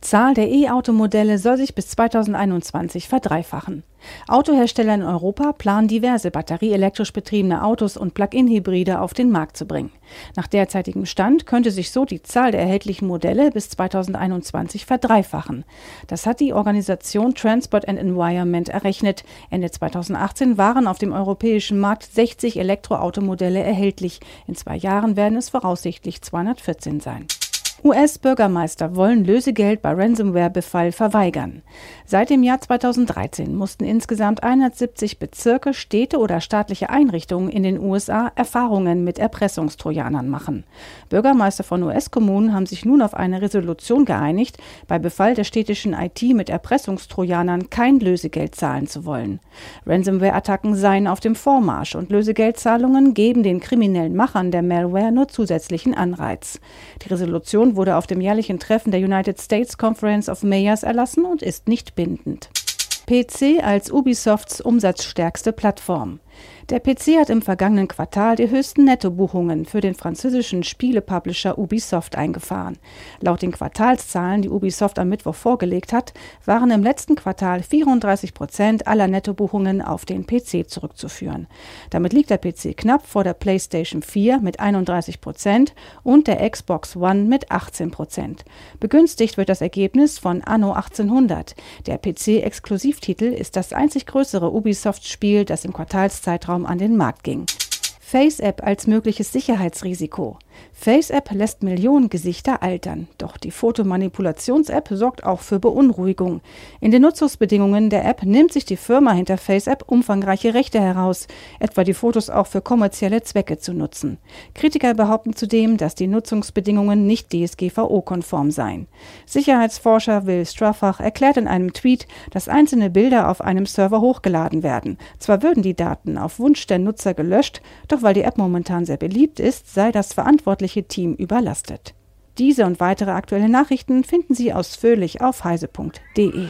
Zahl der E-Automodelle soll sich bis 2021 verdreifachen. Autohersteller in Europa planen diverse batterieelektrisch betriebene Autos und Plug-in-Hybride auf den Markt zu bringen. Nach derzeitigem Stand könnte sich so die Zahl der erhältlichen Modelle bis 2021 verdreifachen. Das hat die Organisation Transport and Environment errechnet. Ende 2018 waren auf dem europäischen Markt 60 Elektroautomodelle erhältlich. In zwei Jahren werden es voraussichtlich 214 sein. US-Bürgermeister wollen Lösegeld bei Ransomware-Befall verweigern. Seit dem Jahr 2013 mussten insgesamt 170 Bezirke, Städte oder staatliche Einrichtungen in den USA Erfahrungen mit Erpressungstrojanern machen. Bürgermeister von US-Kommunen haben sich nun auf eine Resolution geeinigt, bei Befall der städtischen IT mit Erpressungstrojanern kein Lösegeld zahlen zu wollen. Ransomware-Attacken seien auf dem Vormarsch und Lösegeldzahlungen geben den kriminellen Machern der Malware nur zusätzlichen Anreiz. Die Resolution Resolution wurde auf dem jährlichen Treffen der United States Conference of Mayors erlassen und ist nicht bindend. PC als Ubisofts umsatzstärkste Plattform. Der PC hat im vergangenen Quartal die höchsten Nettobuchungen für den französischen Spielepublisher Ubisoft eingefahren. Laut den Quartalszahlen, die Ubisoft am Mittwoch vorgelegt hat, waren im letzten Quartal 34 Prozent aller Nettobuchungen auf den PC zurückzuführen. Damit liegt der PC knapp vor der PlayStation 4 mit 31 Prozent und der Xbox One mit 18 Prozent. Begünstigt wird das Ergebnis von Anno 1800. Der PC-Exklusivtitel ist das einzig größere Ubisoft-Spiel, das im Quartalszeitraum Zeitraum an den Markt ging. FaceApp als mögliches Sicherheitsrisiko. FaceApp lässt Millionen Gesichter altern, doch die Fotomanipulations-App sorgt auch für Beunruhigung. In den Nutzungsbedingungen der App nimmt sich die Firma hinter FaceApp umfangreiche Rechte heraus, etwa die Fotos auch für kommerzielle Zwecke zu nutzen. Kritiker behaupten zudem, dass die Nutzungsbedingungen nicht DSGVO-konform seien. Sicherheitsforscher Will Straffach erklärt in einem Tweet, dass einzelne Bilder auf einem Server hochgeladen werden. Zwar würden die Daten auf Wunsch der Nutzer gelöscht, doch weil die App momentan sehr beliebt ist, sei das verantwortlich verantwortliche Team überlastet. Diese und weitere aktuelle Nachrichten finden Sie ausführlich auf heise.de.